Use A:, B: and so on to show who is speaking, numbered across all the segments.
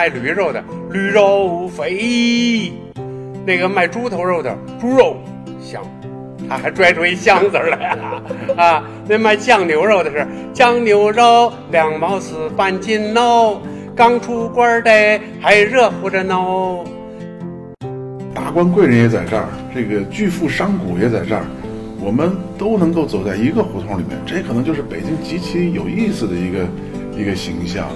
A: 卖驴肉的驴肉肥，那个卖猪头肉的猪肉香，他还拽出一箱子来啊！啊，那卖酱牛肉的是酱牛肉两毛四半斤哦，刚出锅的还热乎着呢。
B: 达官贵人也在这儿，这个巨富商贾也在这儿，我们都能够走在一个胡同里面，这可能就是北京极其有意思的一个一个形象。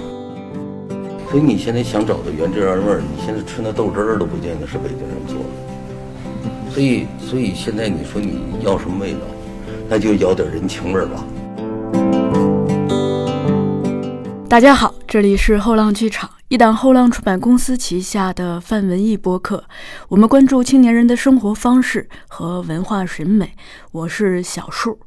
C: 所以你现在想找的原汁原味儿，你现在吃那豆汁儿都不见得是北京人做的。所以，所以现在你说你要什么味道，那就要点人情味儿吧。
D: 大家好，这里是后浪剧场。一档后浪出版公司旗下的泛文艺播客，我们关注青年人的生活方式和文化审美。我是小树，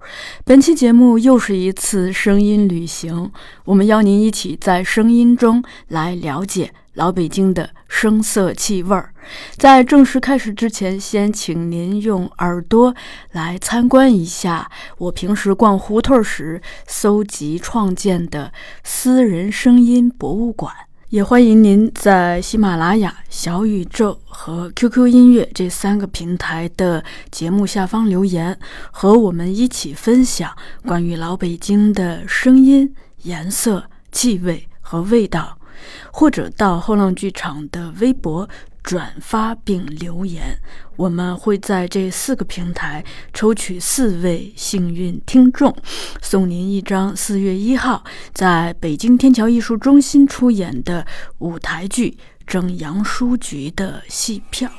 D: 本期节目又是一次声音旅行，我们邀您一起在声音中来了解老北京的声色气味儿。在正式开始之前，先请您用耳朵来参观一下我平时逛胡同时搜集创建的私人声音博物馆。也欢迎您在喜马拉雅、小宇宙和 QQ 音乐这三个平台的节目下方留言，和我们一起分享关于老北京的声音、颜色、气味和味道，或者到后浪剧场的微博。转发并留言，我们会在这四个平台抽取四位幸运听众，送您一张四月一号在北京天桥艺术中心出演的舞台剧《正阳书局》的戏票。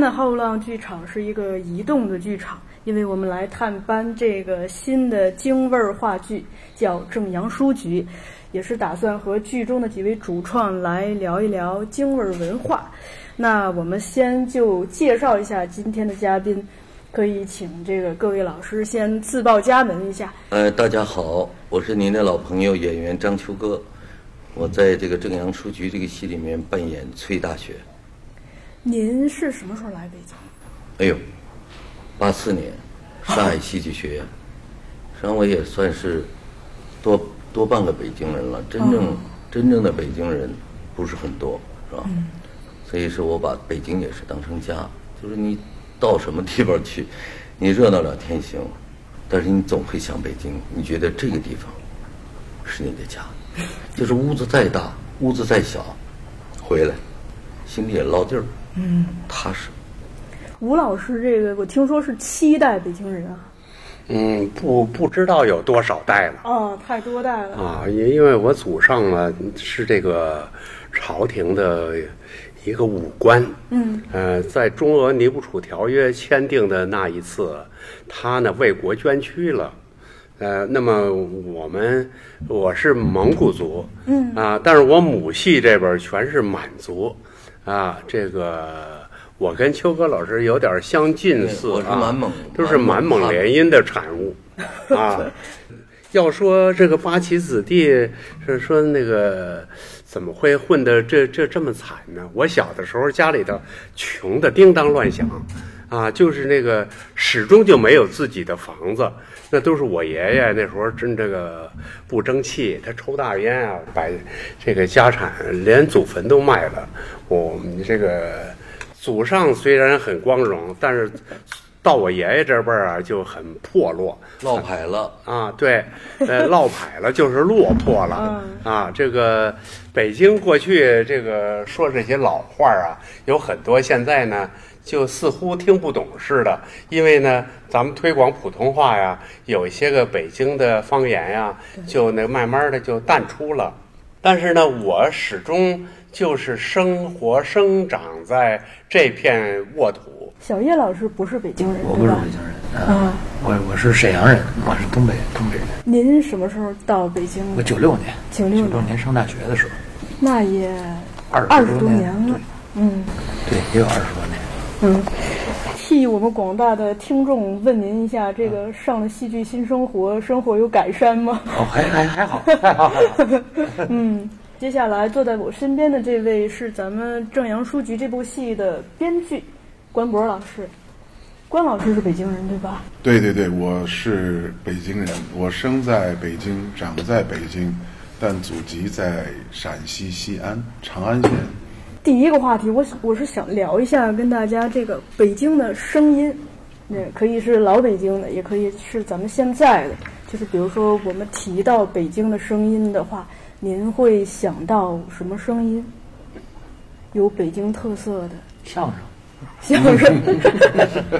D: 天的后浪剧场是一个移动的剧场，因为我们来探班这个新的京味儿话剧，叫《正阳书局》，也是打算和剧中的几位主创来聊一聊京味儿文化。那我们先就介绍一下今天的嘉宾，
E: 可以请这个各位老师先自报家门一下。
C: 呃，大家好，我是您的老朋友演员张秋歌，我在这个正阳书局这个戏里面扮演崔大雪。
E: 您是什么时候来北京？
C: 哎呦，八四年，上海戏剧学院，实际上我也算是多多半个北京人了。真正、真正的北京人不是很多，是吧？所以说我把北京也是当成家，就是你到什么地方去，你热闹两天行，但是你总会想北京，你觉得这个地方是你的家，就是屋子再大，屋子再小，回来心里也落地儿，嗯，踏实。
E: 吴老师，这个我听说是七代北京人啊。
A: 嗯，不不知道有多少代了
E: 哦，太多代了。
A: 啊，因因为我祖上呢是这个朝廷的一个武官，
E: 嗯，
A: 呃，在中俄尼布楚条约签订的那一次，他呢为国捐躯了。呃，那么我们我是蒙古族，
E: 嗯
A: 啊，但是我母系这边全是满族，啊，这个我跟秋哥老师有点相近似
C: 对我是
A: 啊，
C: 满蒙
A: 都是满蒙联姻的产物啊。要说这个八旗子弟是说那个怎么会混的这这这么惨呢？我小的时候家里头穷的叮当乱响，啊，就是那个始终就没有自己的房子，那都是我爷爷那时候真这个不争气，他抽大烟啊，把这个家产连祖坟都卖了。我们这个祖上虽然很光荣，但是到我爷爷这辈儿啊就很破落。
C: 落牌了，
A: 啊，对，呃，落牌了就是落魄了啊。这个北京过去这个说这些老话啊，有很多现在呢就似乎听不懂似的，因为呢咱们推广普通话呀，有一些个北京的方言呀，就那慢慢的就淡出了。但是呢，我始终就是生活生长在这片沃土。
E: 小叶老师不是北京人，
F: 我不是北京人，
E: 啊
F: 啊，我我是沈阳人，我是东北东北人。
E: 您什么时候到北京
F: 我？九六年
E: ，96年
F: 九六年上大学的时候，
E: 那也
F: 二
E: 二十多年了。嗯
F: 对，也有二十多年。
E: 嗯，替我们广大的听众问您一下，这个上了戏剧新生活，生活有改善吗？
F: 哦，还还还好，还好还好。
E: 嗯，接下来坐在我身边的这位是咱们正阳书局这部戏的编剧关博老师。关老师是北京人对吧？
B: 对对对，我是北京人，我生在北京，长在北京，但祖籍在陕西西安长安县。
E: 第一个话题，我我是想聊一下跟大家这个北京的声音，那可以是老北京的，也可以是咱们现在的。就是比如说我们提到北京的声音的话，您会想到什么声音？有北京特色的
F: 相声，
E: 相声。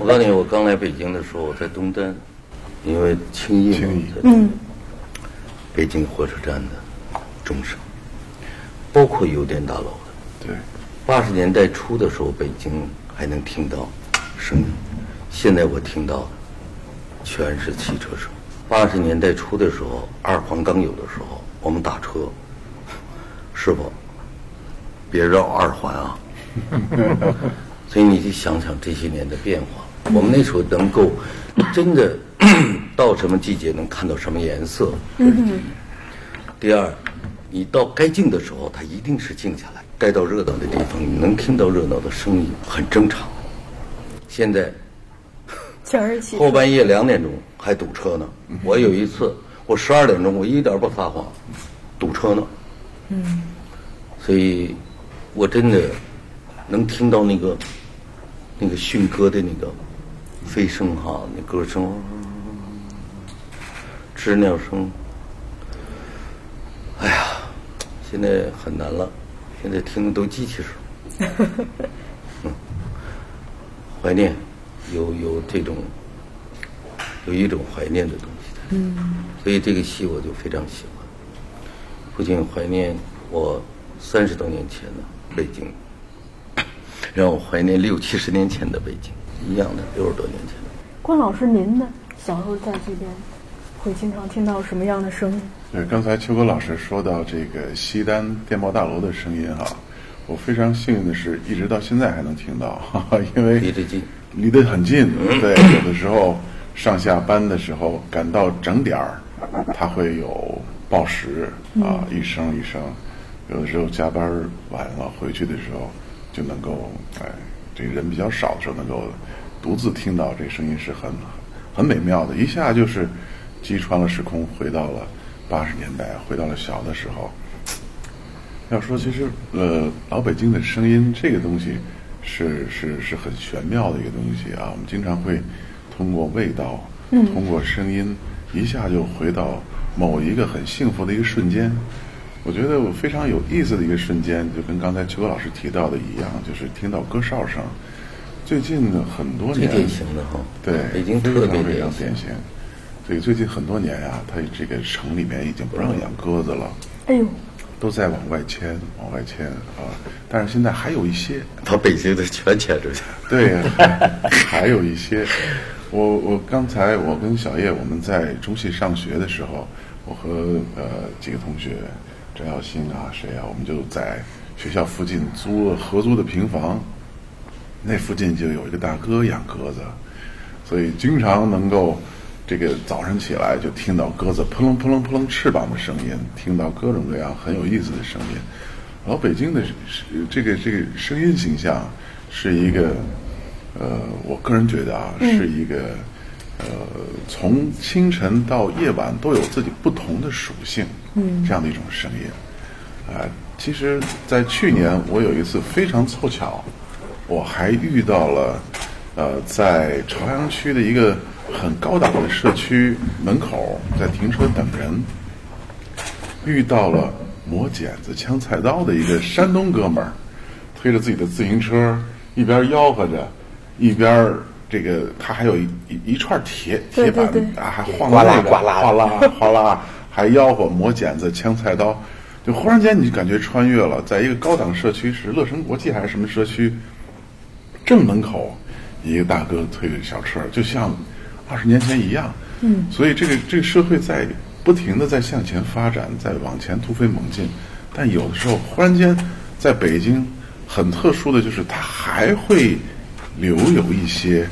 C: 我告诉你，我刚来北京的时候，我在东单，因为轻易嘛
B: 轻易，
C: 在
E: 嗯
C: 北京火车站的钟声，包括邮电大楼的。
B: 对，
C: 八十年代初的时候，北京还能听到声音，现在我听到的全是汽车声。八十年代初的时候，二环刚有的时候，我们打车，师傅，别绕二环啊。所以你得想想这些年的变化。我们那时候能够真的 到什么季节能看到什么颜色，这是第一。第二，你到该静的时候，它一定是静下来；该到热闹的地方，你能听到热闹的声音，很正常。现在 后半夜两点钟还堵车呢。我有一次，我十二点钟，我一点不撒谎，堵车呢。嗯，所以，我真的能听到那个那个驯鸽的那个飞声哈，那歌声，知鸟声。哎呀，现在很难了，现在听的都机器声。嗯，怀念，有有这种，有一种怀念的东西在。嗯，所以这个戏我就非常喜欢，不仅怀念我三十多年前的北京，让我怀念六七十年前的北京，一样的六十多年前的。
E: 关老师，您呢？小时候在这边会经常听到什么样的声音？
B: 对，刚才秋哥老师说到这个西单电报大楼的声音哈，我非常幸运的是，一直到现在还能听到，哈哈因为
C: 离得近，
B: 离得很近。对，有的时候上下班的时候赶到整点儿，它会有报时啊，一声一声。有的时候加班晚了回去的时候，就能够哎，这个人比较少的时候，能够独自听到这声音是很很美妙的，一下就是击穿了时空，回到了八十年代，回到了小的时候。要说其实呃，老北京的声音这个东西是是是很玄妙的一个东西啊。我们经常会通过味道，通过声音，一下就回到某一个很幸福的一个瞬间。我觉得我非常有意思的一个瞬间，就跟刚才邱老师提到的一样，就是听到歌哨声。最近的很多年，
C: 最典型的哈，
B: 对，
C: 北京特别
B: 非常非常
C: 典型
B: 典型。所以最近很多年呀、它这个城里面已经不让养鸽子了，
E: 哎呦，
B: 都在往外迁，往外迁啊。但是现在还有一些，
C: 把北京的全迁出去。
B: 对，呀还有一些。我我刚才我跟小叶我们在中戏上学的时候，我和呃几个同学，张耀新啊谁啊，我们就在学校附近租了合租的平房，那附近就有一个大哥养鸽子，所以经常能够这个早上起来就听到鸽子扑棱扑棱扑棱翅膀的声音，听到各种各样很有意思的声音。老北京的这个这个声音形象是一个，呃，我个人觉得啊，是一个，呃，从清晨到夜晚都有自己不同的属性，嗯，这样的一种声音。啊、其实，在去年我有一次非常凑巧，我还遇到了，呃，在朝阳区的一个很高档的社区门口，在停车等人，遇到了磨剪子、枪菜刀的一个山东哥们儿，推着自己的自行车，一边吆喝着，一边儿这个他还有一一一串铁铁板
E: 对对
B: 啊，还晃
A: 呱啦
B: 那个
A: 呱啦
B: 哗啦 哗啦，还吆喝磨剪子、枪菜刀，就忽然间你就感觉穿越了，在一个高档社区，是乐城国际还是什么社区，正门口一个大哥推着小车，就像二十年前一样。嗯，所以这个这个社会在不停的在向前发展，在往前突飞猛进，但有的时候忽然间，在北京很特殊的就是它还会留有一些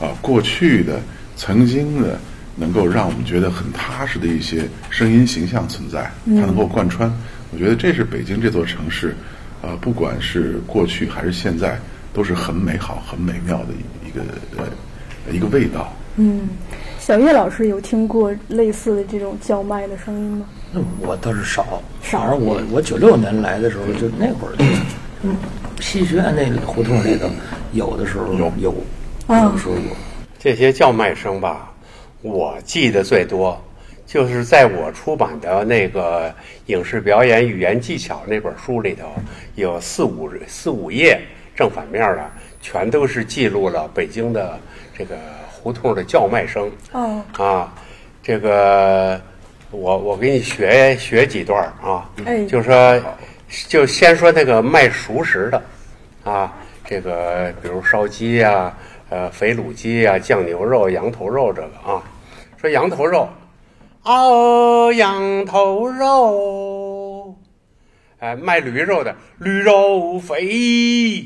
B: 啊过去的、曾经的，能够让我们觉得很踏实的一些声音形象存在，它能够贯穿。我觉得这是北京这座城市，啊，不管是过去还是现在，都是很美好、很美妙的一一个呃一个味道。
E: 嗯，小叶老师有听过类似的这种叫卖的声音吗？
F: 那我倒是少，
E: 少。
F: 反正我我九六年来的时候，就那会儿就，嗯，戏学院那胡同里头，有的时候
B: 有。
F: 有，
E: 啊。
F: 有的时候有。
A: 这些叫卖声吧，我记得最多，就是在我出版的那个《影视表演语言技巧》那本书里头，有四五四五页正反面的，全都是记录了北京的这个胡同的叫卖声。
E: 哦，
A: 啊，这个我我给你学学几段啊，
E: 哎。
A: 就说就先说那个卖熟食的。啊，这个比如烧鸡呀、呃肥卤鸡呀、酱牛肉、羊头肉这个啊，说羊头肉，哦，羊头肉，哎，卖驴肉的驴肉肥，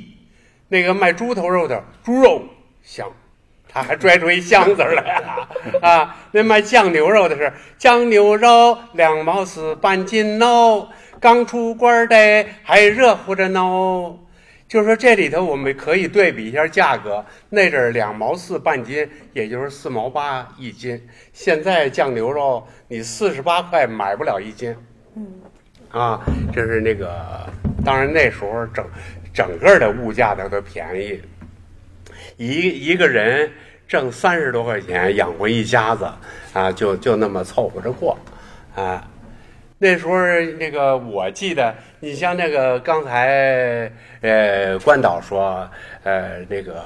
A: 那个卖猪头肉的猪肉香。他还拽出一箱子来了啊！那卖酱牛肉的是酱牛肉两毛四半斤哦，刚出锅的还热乎着呢。就是说这里头我们可以对比一下价格，那阵儿两毛四半斤，也就是四毛八一斤。现在酱牛肉你四十八块买不了一斤。啊，这是那个，当然那时候整整个的物价它都便宜，一一个人挣三十多块钱养活一家子啊，就就那么凑合着过啊。那时候那个我记得，你像那个刚才呃关导说呃那个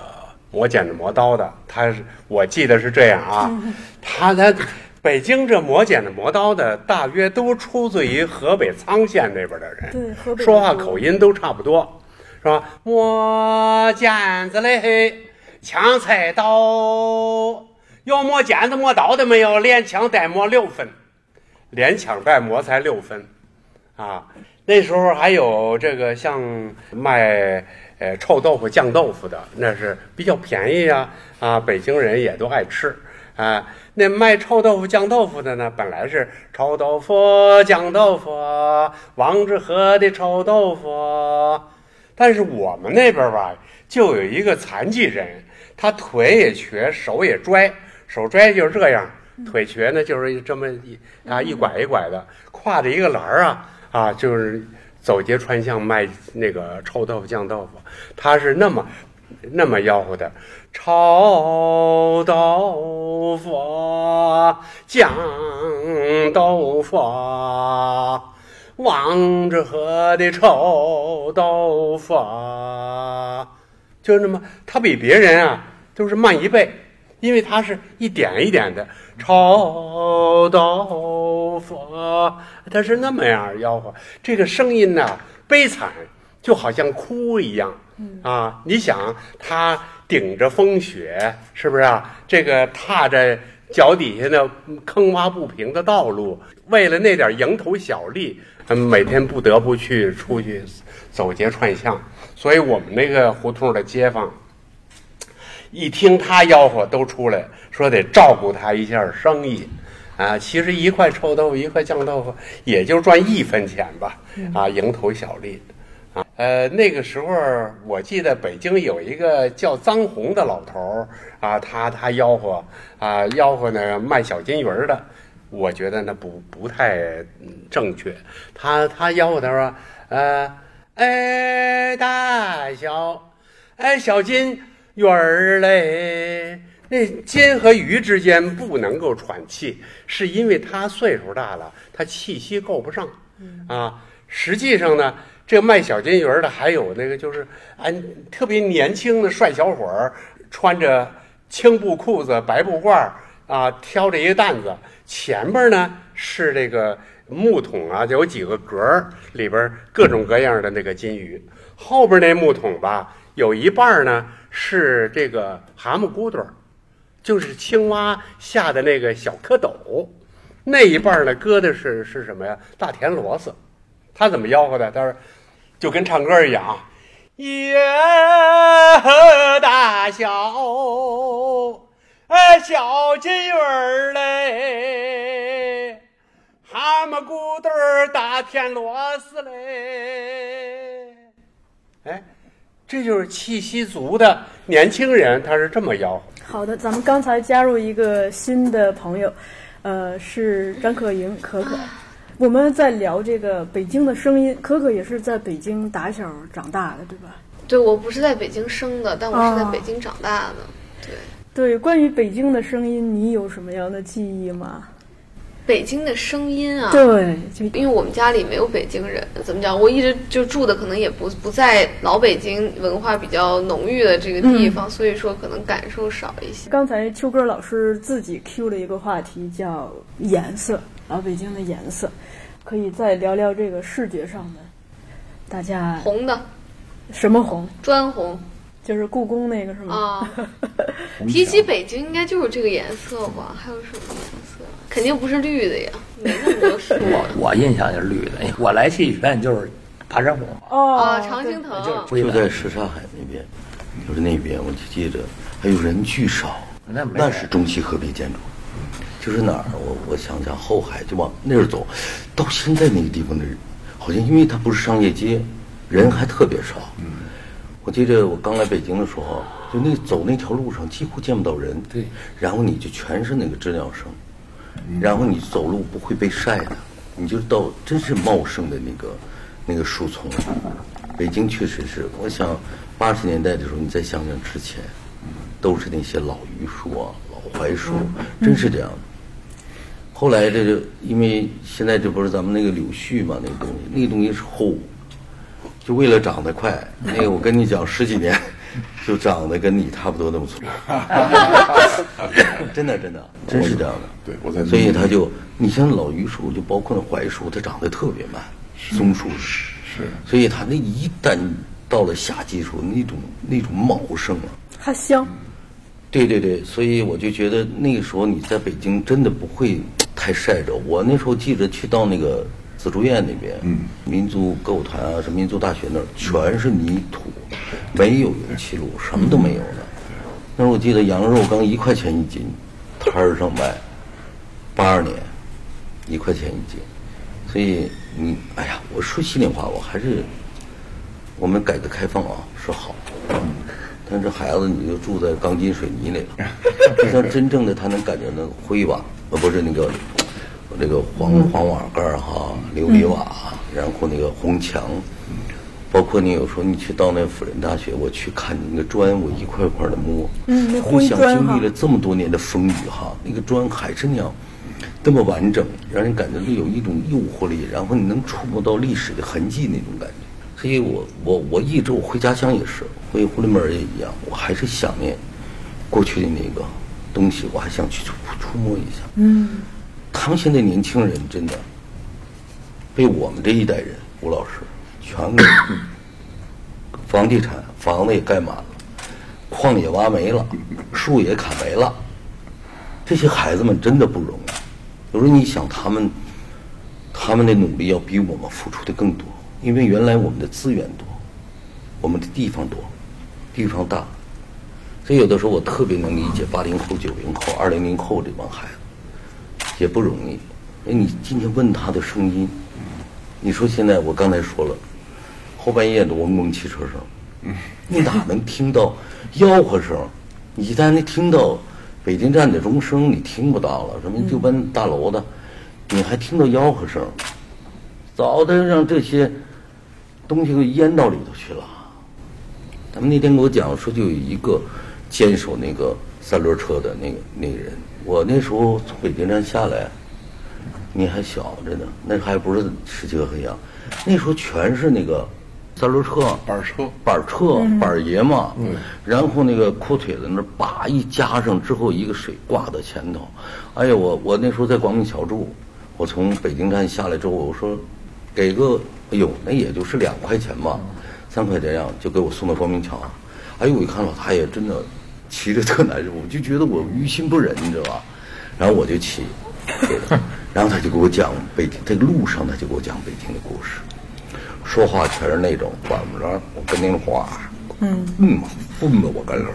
A: 磨剪子磨刀的，他是我记得是这样啊，他他北京这磨剪子磨刀的大约都出自于河北沧县那边的人，
E: 对河北
A: 说话口音都差不多，是吧？磨剪子嘞，抢菜刀，有磨剪子磨刀的没有？连抢带磨六分，连抢带磨才六分，啊，那时候还有这个像卖呃臭豆腐、酱豆腐的，那是比较便宜呀，啊，北京人也都爱吃啊。那卖臭豆腐、酱豆腐的呢，本来是臭豆腐、酱豆腐，王致和的臭豆腐，但是我们那边吧，就有一个残疾人，他腿也瘸，手也拽，手拽就是这样，腿瘸呢就是这么一啊一拐一拐的，挎着一个篮儿啊啊，就是走街串巷卖那个臭豆腐、酱豆腐，他是那么那么吆喝的，臭豆腐、酱豆腐，王致和的臭豆腐，就那么，他比别人啊都是慢一倍，因为他是一点一点的臭豆腐，他是那么样吆喝，这个声音呢悲惨，就好像哭一样。啊，你想他顶着风雪，是不是啊？这个踏着脚底下那坑洼不平的道路，为了那点蝇头小利，嗯，每天不得不去出去走街串巷。所以我们那个胡同的街坊，一听他吆喝，都出来说得照顾他一下生意。啊，其实一块臭豆腐，一块酱豆腐，也就赚一分钱吧。啊，蝇头小利。啊，呃，那个时候我记得北京有一个叫张红的老头儿啊，他他吆喝啊，吆喝呢卖小金鱼儿的，我觉得那不不太嗯正确。他他吆喝他说，呃，哎大小，哎小金鱼儿嘞，那金和鱼之间不能够喘气，是因为他岁数大了，他气息够不上啊。实际上呢。这卖小金鱼儿的，还有那个就是哎，特别年轻的帅小伙儿，穿着青布裤子、白布褂儿啊，挑着一个担子，前边呢是这个木桶啊，就有几个格儿，里边各种各样的那个金鱼。后边那木桶吧，有一半呢是这个蛤蟆骨朵，就是青蛙下的那个小蝌蚪，那一半呢搁的是是什么呀？大田螺丝。他怎么吆喝的？他说。就跟唱歌一样，叶大小，哎，小金鱼儿嘞，骨头儿大田螺丝嘞，哎，这就是气息足的年轻人，他是这么吆喝。
E: 好的，咱们刚才加入一个新的朋友，呃，是张可盈可可。我们在聊这个北京的声音，可可也是在北京打小长大的，对吧？
G: 对，我不是在北京生的，但我是在北京长大的。对
E: 对，关于北京的声音，你有什么样的记忆吗？
G: 北京的声音啊，
E: 对，
G: 因为我们家里没有北京人，怎么讲？我一直就住的可能也不不在老北京文化比较浓郁的这个地方，所以说可能感受少一些。
E: 刚才秋哥老师自己 Q 了一个话题，叫颜色，老北京的颜色，可以再聊聊这个视觉上的，大家
G: 红的，
E: 什么红？
G: 砖红。
E: 就是故宫那个是吗？
G: 啊，提起北京，应该就是这个颜色吧？还有什么颜色？肯定不是绿的呀，没那么多树。
F: 我 我印象就是绿的，我来戏剧院就是爬山虎。
G: 哦，常青藤
C: 就在什刹海那边，就是那边，我就记着还有人巨少，
F: 那
C: 那是中西合璧建筑，就是哪儿？我我想想，后海就往那儿走，到现在那个地方的人，好像因为它不是商业街，人还特别少。我记得我刚来北京的时候，就那走那条路上几乎见不到人。
F: 对，
C: 然后你就全是那个知了声，然后你走路不会被晒的，你就到真是茂盛的那个那个树丛。北京确实是，我想八十年代的时候，你再想想之前，都是那些老榆树啊、老槐树，真是这样的。后来这个，因为现在这不是咱们那个柳絮嘛，那个东西，那个东西是厚。就为了长得快，那个我跟你讲，十几年就长得跟你差不多那么粗，真的真的真是这样的。
B: 对，我在。
C: 所以他就，你像老榆树，就包括那槐树，它长得特别慢，松树
B: 是。是。
C: 所以它那一旦到了夏季时候，那种那种茂盛啊，
E: 它香。
C: 对对对，所以我就觉得那个时候你在北京真的不会太晒着。我那时候记着去到那个紫竹院那边，
B: 嗯，
C: 民族歌舞团啊，什么民族大学那儿，全是泥土，没有油漆路，什么都没有的。那时候我记得羊肉刚一块钱一斤，摊儿上卖，八二年，一块钱一斤。所以你，哎呀，我说心里话，我还是我们改革开放啊是好，但这孩子你就住在钢筋水泥里了，就像真正的他能感觉那个灰吧，呃，不是那个那个黄黄瓦盖儿哈，琉璃瓦，然后那个红墙，包括你有时候你去到那辅仁大学，我去看你那个砖，我一块一块的摸，
E: 嗯那
C: 互相
E: 灰砖哈
C: 经历了这么多年的风雨哈，那个砖还是那样。那么完整，让人感觉到有一种诱惑力，然后你能触摸到历史的痕迹那种感觉。所以我我我一直我回家乡也是，回呼伦贝尔也一样，我还是想念过去的那个东西，我还想去触触摸一下。
E: 嗯，
C: 他们现在年轻人真的被我们这一代人，吴老师全给 房地产房子也盖满了，矿也挖没了，树也砍没了。这些孩子们真的不容易。有时候你想，他们他们的努力要比我们付出的更多，因为原来我们的资源多，我们的地方多，地方大，所以有的时候我特别能理解八零后、九零后、二零零后这帮孩子。也不容易。哎，你今天问他的声音，你说现在我刚才说了，后半夜的嗡嗡汽车声，你哪能听到吆喝声？你一旦听到北京站的钟声，你听不到了。什么六班大楼的，你还听到吆喝声，早的让这些东西给淹到里头去了。他们那天给我讲说，就有一个坚守那个三轮车的那个那个人。我那时候从北京站下来，你还小着呢，那还不是十七个黑羊，那时候全是那个三轮车、
B: 板车
C: 板车、板爷嘛，然后那个裤腿子那儿叭一加上之后，一个水挂到前头。哎呀，我我那时候在光明桥住，我从北京站下来之后，我说给个，哎呦，那也就是两块钱吧，三块钱样就给我送到光明桥。哎呦，我一看老太爷真的骑着特难受，我就觉得我于心不忍，你知道吧？然后我就骑，然后他就给我讲北京，这个路上他就给我讲北京的故事，说话全是那种管不着我跟您话，嗯。嗯，混吧我跟着，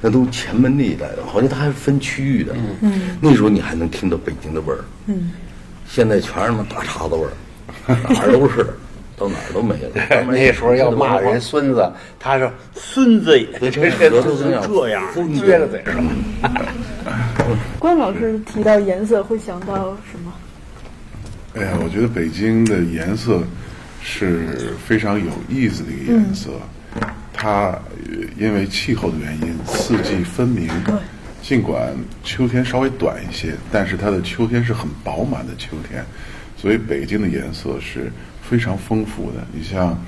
C: 那都前门那一带的，好像他还分区域的，嗯，那时候你还能听到北京的味儿，嗯，现在全是什么大碴子味儿，哪儿都是，到哪儿都没了。
A: 那时候要骂人孙子，他说孙子也，这
C: 这
A: 这就是这样，撅着嘴上。
E: 关老师提到颜色会想到什么？
B: 哎呀，我觉得北京的颜色是非常有意思的一个颜色，它呃因为气候的原因，四季分明。尽管秋天稍微短一些，但是它的秋天是很饱满的秋天，所以北京的颜色是非常丰富的。你像，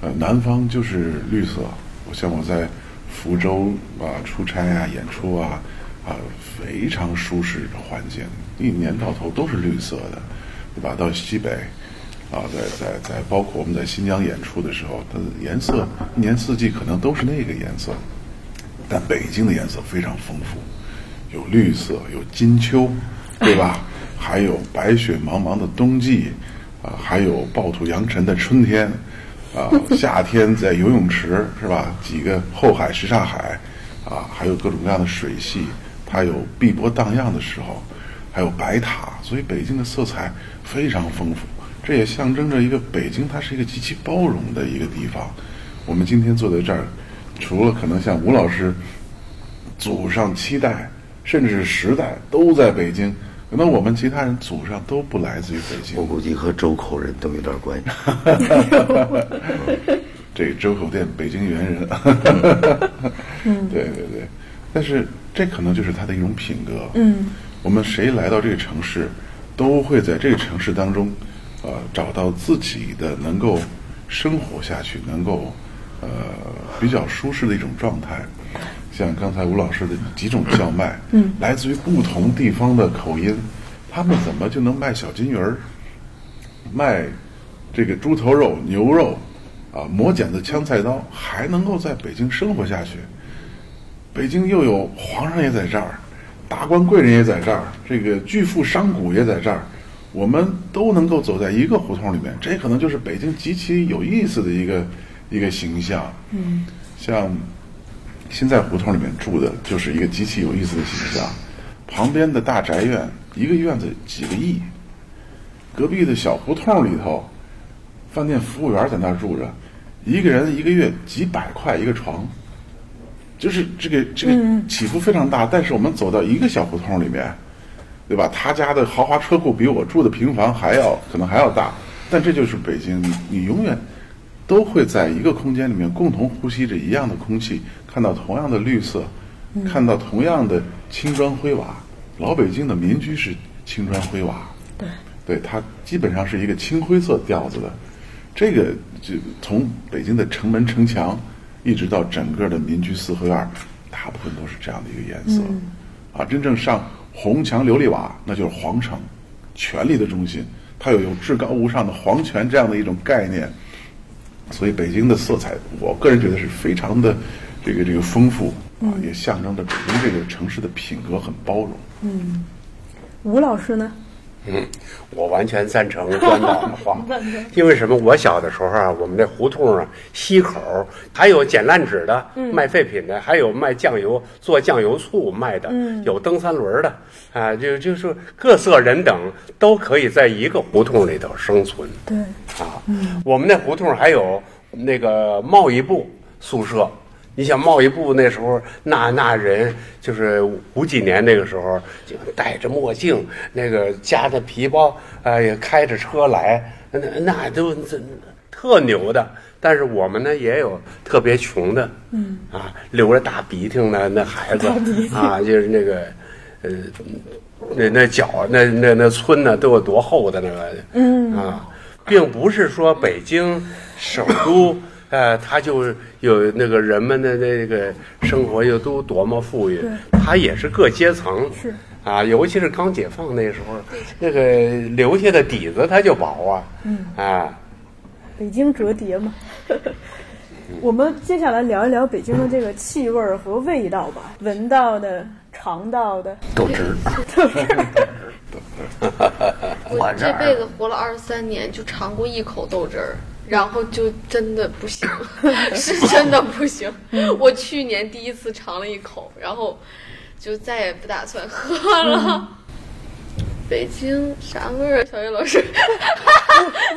B: 呃，南方就是绿色，我像我在福州啊出差啊演出啊啊非常舒适的环境，一年到头都是绿色的，对吧？到西北啊，在在在，包括我们在新疆演出的时候，它的颜色一年四季可能都是那个颜色，但北京的颜色非常丰富，有绿色，有金秋，对吧？还有白雪茫茫的冬季，啊，还有暴土扬尘的春天，啊，夏天在游泳池是吧？几个后海、什刹海，啊，还有各种各样的水系，它有碧波荡漾的时候，还有白塔，所以北京的色彩非常丰富。这也象征着一个北京，它是一个极其包容的一个地方。我们今天坐在这儿，除了可能像吴老师祖上七代，甚至是十代都在北京，可能我们其他人祖上都不来自于北京
C: 我。估计和周口人都有点关系。
B: 这周口店北京猿人，对对对，但是这可能就是他的一种品格。
E: 嗯，
B: 我们谁来到这个城市，都会在这个城市当中，呃，找到自己的能够生活下去，能够呃比较舒适的一种状态。像刚才吴老师的几种叫卖，嗯，来自于不同地方的口音，他们怎么就能卖小金鱼儿？卖这个猪头肉、牛肉，啊，磨剪子、枪菜刀，还能够在北京生活下去。北京又有皇上也在这儿，达官贵人也在这儿，这个巨富商贾也在这儿，我们都能够走在一个胡同里面，这可能就是北京极其有意思的一个一个形象。嗯，像新在胡同里面住的，就是一个极其有意思的形象。旁边的大宅院，一个院子几个亿；隔壁的小胡同里头，饭店服务员在那儿住着，一个人一个月几百块一个床，就是这个这个起伏非常大。但是我们走到一个小胡同里面。对吧？他家的豪华车库比我住的平房还要可能还要大，但这就是北京，你你永远都会在一个空间里面共同呼吸着一样的空气，看到同样的绿色，看到同样的青砖灰瓦。老北京的民居是青砖灰瓦，
E: 对，
B: 对，它基本上是一个青灰色调子的。这个就从北京的城门城墙，一直到整个的民居四合院，大部分都是这样的一个颜色。啊，真正上。红墙琉璃瓦，那就是皇城，权力的中心。它有有至高无上的皇权这样的一种概念，所以北京的色彩，我个人觉得是非常的这个这个丰富啊，也象征着北京这个城市的品格很包容。
E: 嗯，吴老师呢？
A: 嗯，我完全赞成 关导的话。因为什么？我小的时候啊，我们那胡同啊，西口还有捡烂纸的，卖废品的，还有卖酱油、做酱油醋卖的，有蹬三轮的，啊，就就是各色人等都可以在一个胡同里头生存。
E: 对，
A: 啊，我们那胡同还有那个贸易部宿舍。你想贸易部那时候，那那人就是五几年那个时候，就戴着墨镜，那个夹着皮包，哎呀，开着车来，那那都特牛的。但是我们呢，也有特别穷的，嗯啊，留着大鼻涕的那孩子啊，就是那个，呃，那那脚那那那村呢都有多厚的那个，嗯啊，并不是说北京首都。呃，他就有那个人们的那个生活又都多么富裕，他也是各阶层，
E: 是
A: 啊，尤其是刚解放那时候，那个留下的底子他就薄啊，
E: 嗯
A: 啊，
E: 北京折叠嘛。我们接下来聊一聊北京的这个气味和味道吧，闻到的、尝到的。
F: 豆汁儿，
E: 豆汁儿。
G: 我这辈子活了二十三年，就尝过一口豆汁儿。然后就真的不行，是真的不行。我去年第一次尝了一口，然后就再也不打算喝了。北京啥味儿啊，小叶老师？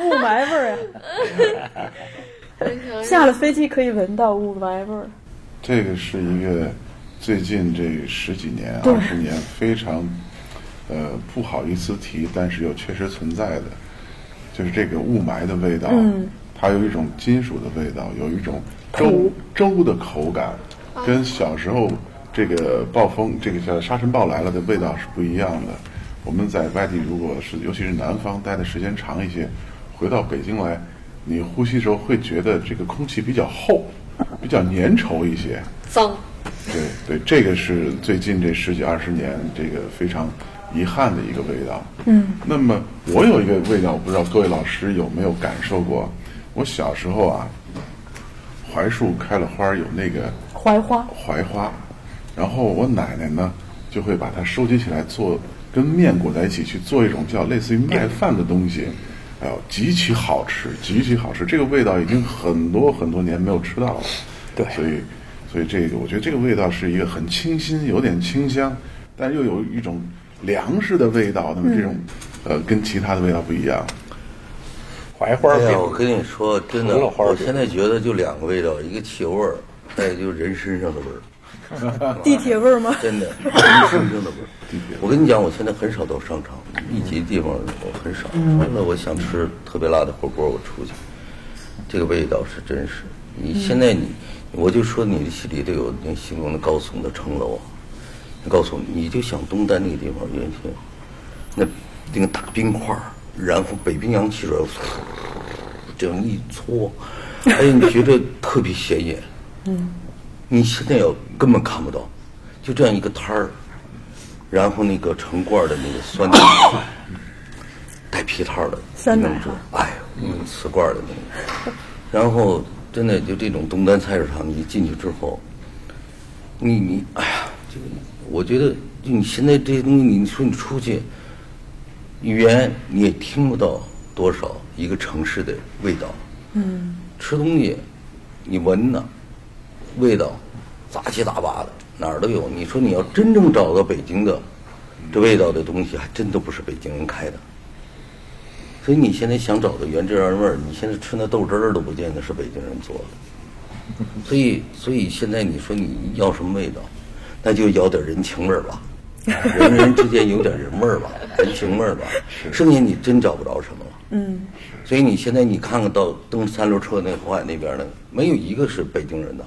E: 雾霾味儿啊！下了飞机可以闻到雾霾味儿。
B: 这个是一个最近这十几年、二十年非常呃不好意思提，但是又确实存在的，就是这个雾霾的味道。
E: 嗯。
B: 它有一种金属的味道，有一种粥粥的口感，跟小时候这个暴风这个叫沙尘暴来了的味道是不一样的。我们在外地，如果是尤其是南方待的时间长一些，回到北京来，你呼吸时候会觉得这个空气比较厚，比较粘稠一些，
G: 脏。
B: 对对，这个是最近这十几二十年这个非常遗憾的一个味道。
E: 嗯。
B: 那么我有一个味道，我不知道各位老师有没有感受过。我小时候啊，槐树开了花有那个
E: 槐花，
B: 槐花，然后我奶奶呢就会把它收集起来做跟面裹在一起去做一种叫类似于麦饭的东西，哎呦，极其好吃，极其好吃，这个味道已经很多很多年没有吃到了，
A: 对，
B: 所以所以这个我觉得这个味道是一个很清新，有点清香，但又有一种粮食的味道，那么这种呃跟其他的味道不一样。
A: 槐花
C: 哎呀，我跟你说，真的，我现在觉得就两个味道，一个汽油味儿，再一个就是人身上的味儿。
E: 地铁味儿吗？
C: 真的，人身上的味儿。我跟你讲，我现在很少到商场，密集地方我很少。那我想吃特别辣的火锅，我出去，这个味道是真实。你现在你，我就说你的心里头有那形容的高耸的城楼，你告诉你，你就想东单那个地方原先，那那个大冰块儿。然后北冰洋汽水，这样一搓，哎，你觉得特别显眼。
E: 嗯。
C: 你现在要根本看不到，就这样一个摊儿，然后那个成罐的那个酸奶，带皮套的
E: 酸奶，
C: 哎呦，嗯，瓷罐的那个，然后真的就这种东单菜市场，你进去之后，你你哎呀，这个我觉得就你现在这些东西，你说你出去。语言你也听不到多少一个城市的味道。
E: 嗯，
C: 吃东西，你闻呢，味道杂七杂八的，哪儿都有。你说你要真正找到北京的这味道的东西，还真都不是北京人开的。所以你现在想找的原汁原味儿，你现在吃那豆汁儿都不见得是北京人做的。所以，所以现在你说你要什么味道，那就要点人情味儿吧，人跟人之间有点人味儿吧，人情味儿吧，剩下你真找不着什么了。
E: 嗯，
C: 所以你现在你看看到蹬三轮车那淮海那边的，没有一个是北京人的，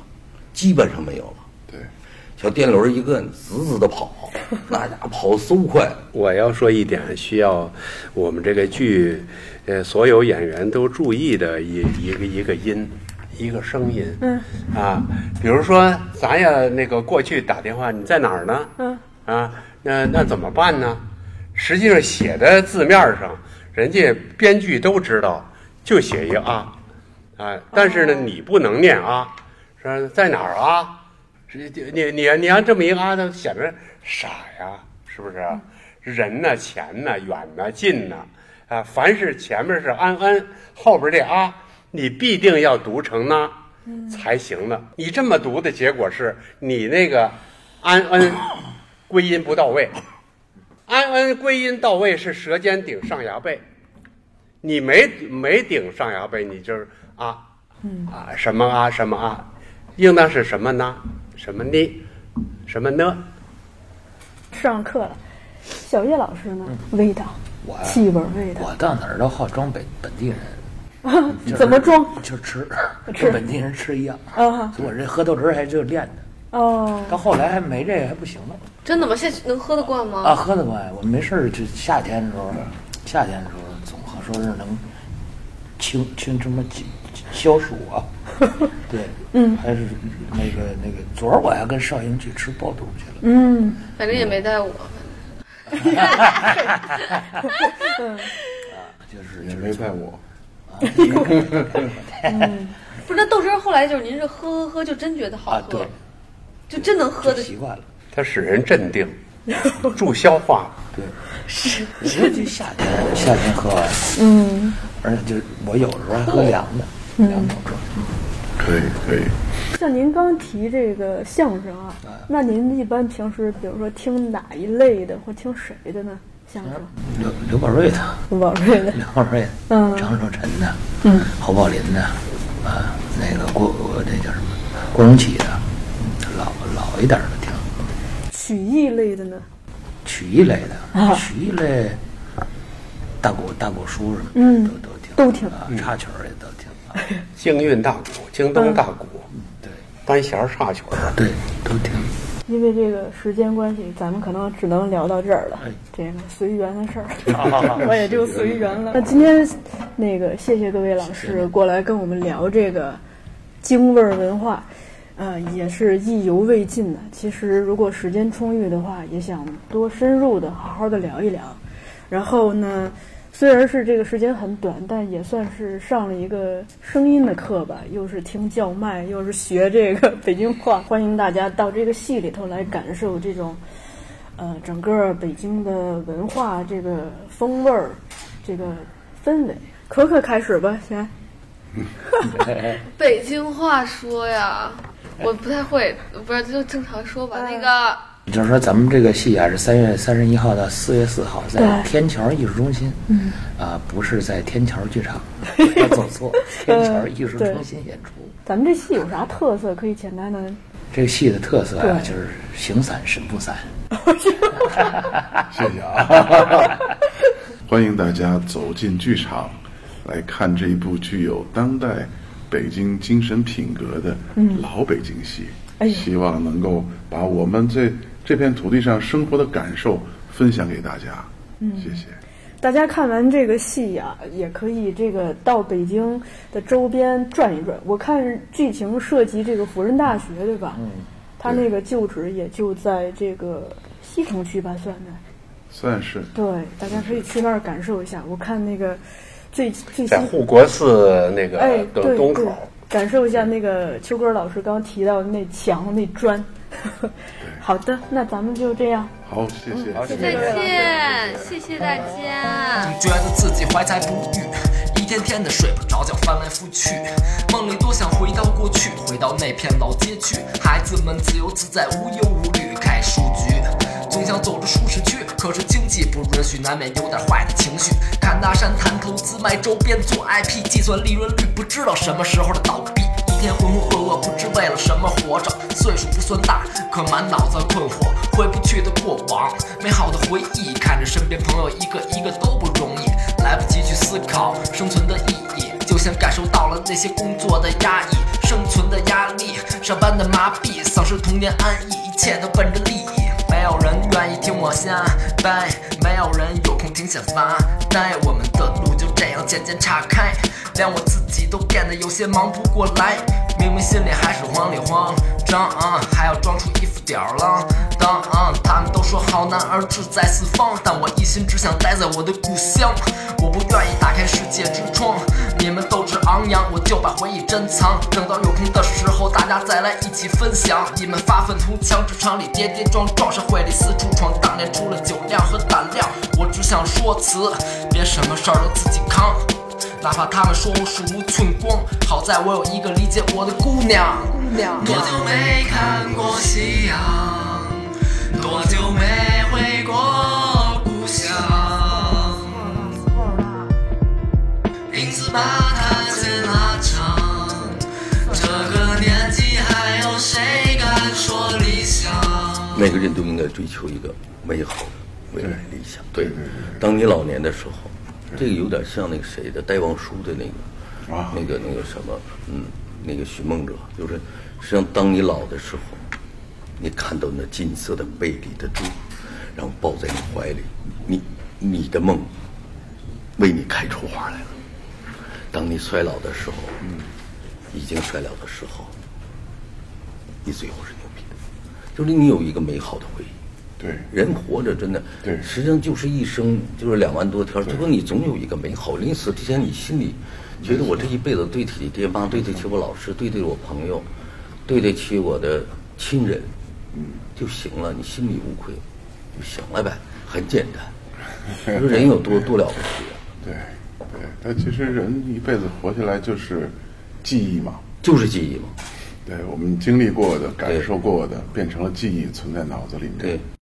C: 基本上没有了。
B: 对，
C: 小电轮一个，滋滋的跑，那家伙跑嗖快。
A: 我要说一点需要我们这个剧，呃，所有演员都注意的一一个一个音，一个声音。
E: 嗯。
A: 啊，比如说咱呀，那个过去打电话，你在哪儿呢？
E: 嗯。
A: 啊，那那怎么办呢？实际上写的字面上，人家编剧都知道，就写一个啊，啊，但是呢，你不能念啊，说在哪儿啊？是你你你要这么一个啊，那显得傻呀，是不是？人呢，钱呢，远呢，近呢，啊，凡是前面是安安，后边这啊，你必定要读成呢，才行呢。你这么读的结果是你那个安恩归音不到位，安恩归音到位是舌尖顶上牙背，你没没顶上牙背，你就是啊啊什么啊什么啊，应当是什么呢？什么呢？什么呢？
E: 上课了。小叶老师呢？味道，
F: 我呀
E: 气味味道，
F: 我到哪儿都好装本本地人，啊
E: 怎么装？
F: 就吃，
E: 吃
F: 跟本地人吃一样。
E: 啊
F: 所以我这喝豆汁儿还就练的，
E: 哦，
F: 到后来还没这个还不行了
G: 真的吗？现在能喝得惯吗？
F: 啊，喝得惯。我没事儿就夏天的时候，夏天的时候总喝说是能清清什么消暑啊。对，
E: 嗯
F: 还是那个那个，昨儿我还跟少英去吃爆肚去了。
E: 嗯，
G: 反正也没带我。
F: 啊就是
B: 也没带我。
G: 不是，那豆汁儿后来就是您是喝喝喝，就真觉得好
F: 啊，
G: 喝，
F: 对，
G: 就真能喝的。
F: 习惯了。
A: 它使人镇定，助消化。
F: 对，是，尤其夏天，夏天喝。完，
E: 嗯，
F: 而且就我有时候还喝凉的，凉豆汁儿。
B: 可以可以，
E: 像您刚提这个相声啊，那您一般平时比如说听哪一类的，或听谁的呢？相声，
F: 刘刘宝瑞的，
E: 刘宝瑞的，
F: 刘宝瑞的，
E: 嗯。
F: 张寿臣的，
E: 嗯，
F: 侯宝林的，啊，那个郭那叫什么郭荣启的，老老一点的听，
E: 曲艺类的呢？
F: 曲艺类的，
E: 啊
F: 曲艺类，大鼓大鼓书什么的，
E: 嗯
F: 都都挺，
E: 都挺
F: 啊，插曲儿也都听，啊
A: 京韵大鼓、京东大鼓、
F: 对
A: 单弦插曲儿，
F: 对，都挺。
E: 因为这个时间关系，咱们可能只能聊到这儿了
F: 哎。
E: 这个随缘的事儿，我也就随缘了。那今天那个谢谢各位老师过来跟我们聊这个京味儿文化，呃，也是意犹未尽的。其实如果时间充裕的话，也想多深入的好好的聊一聊。然后呢，虽然是这个时间很短，但也算是上了一个声音的课吧，又是听叫卖，又是学这个北京话。欢迎大家到这个戏里头来感受这种，呃，整个北京的文化这个风味儿，这个氛围。可可开始吧，先。
G: 北京话说呀，我不太会，不是就正常说吧。那个
F: 就是说，咱们这个戏啊是三月三十一号到四月四号在天桥艺术中心，嗯，啊，不是在天桥剧场，不要走错，天桥艺术中心演出。
E: 咱们这戏有啥特色？可以简单的。
F: 这个戏的特色啊，就是形散神不散。
B: 谢谢啊！欢迎大家走进剧场，来看这一部具有当代北京精神品格的老北京戏。
E: 哎
B: 希望能够把我们这这片土地上生活的感受分享给大家。嗯，谢谢。
E: 大家看完这个戏呀、也可以这个到北京的周边转一转。我看剧情涉及这个辅仁大学，对吧？嗯，他那个旧址也就在这个西城区吧，算的。
B: 算是
E: 对，大家可以去那儿感受一下。我看那个最最新，
A: 在护国寺那
E: 哎
A: 个，
E: 对对
A: 东东口，，
E: 感受一下那个秋歌老师刚提到的那墙那砖，好的，那咱们就这样。
B: 好，谢谢，
G: 再见，谢谢大家。
H: 总觉得自己怀才不遇，一天天的睡不着觉，翻来覆去，梦里多想回到过去，回到那片老街区，孩子们自由自在，无忧无虑，开书局。总想走出舒适区，可是经济不允许，难免有点坏的情绪。看大山谈投资，卖周边做 IP，计算利润率，不知道什么时候的倒闭。一天浑浑噩噩，不知为了什么活着。岁数不算大，可满脑子困惑，回不去的过往，美好的回忆。看着身边朋友一个一个都不容易，来不及去思考生存的意义，就像感受到了那些工作的压抑、生存的压力、上班的麻痹、丧失童年安逸，一切都奔着利益。没有人愿意听我瞎掰，没有人有空停下发呆，我们的路就这样渐渐岔开，连我自己都变得有些忙不过来。明明心里还是慌里慌张，啊还要装出一副吊儿郎当。啊他们都说好男儿志在四方，但我一心只想待在我的故乡。我不愿意打开世界之窗，你们斗志昂扬，我就把回忆珍藏。等到有空的时候，大家再来一起分享。你们发愤图强，职场里跌跌撞撞，社会里四处闯荡，练出了酒量和胆量。我只想说辞，别什么事儿都自己扛。哪怕他们说我鼠目寸光，好在我有一个理解我的姑娘。姑娘多久没看过夕阳？多久没回过故乡？影子把它剪拉长，这个年纪还有谁敢说理想？
C: 每个人都应该追求一个美好的未来理想。对，当你老年的时候，这个有点像那个谁的戴望舒的那个，
B: 啊
C: 那个那个什么，嗯，那个寻梦者，就是实际上当你老的时候，你看到那金色的背里的猪，然后抱在你怀里，你你的梦为你开出花来了。当你衰老的时候，嗯，已经衰老的时候，你最后是牛逼的，就是你有一个美好的回忆。
B: 对，
C: 人活着真的，
B: 对
C: 实际上就是一生，就是两万多天。最后你总有一个美好，临死之前你心里觉得我这一辈子对得起爹妈，对得起我老师，对得起我朋友，对得起我的亲人，嗯就行了。你心里无愧就行了呗，很简单。你说人有多多了不起啊？
B: 对对，但其实人一辈子活下来就是记忆嘛。
C: 就是记忆嘛。
B: 对我们经历过的、感受过的，变成了记忆，存在脑子里面。
C: 对。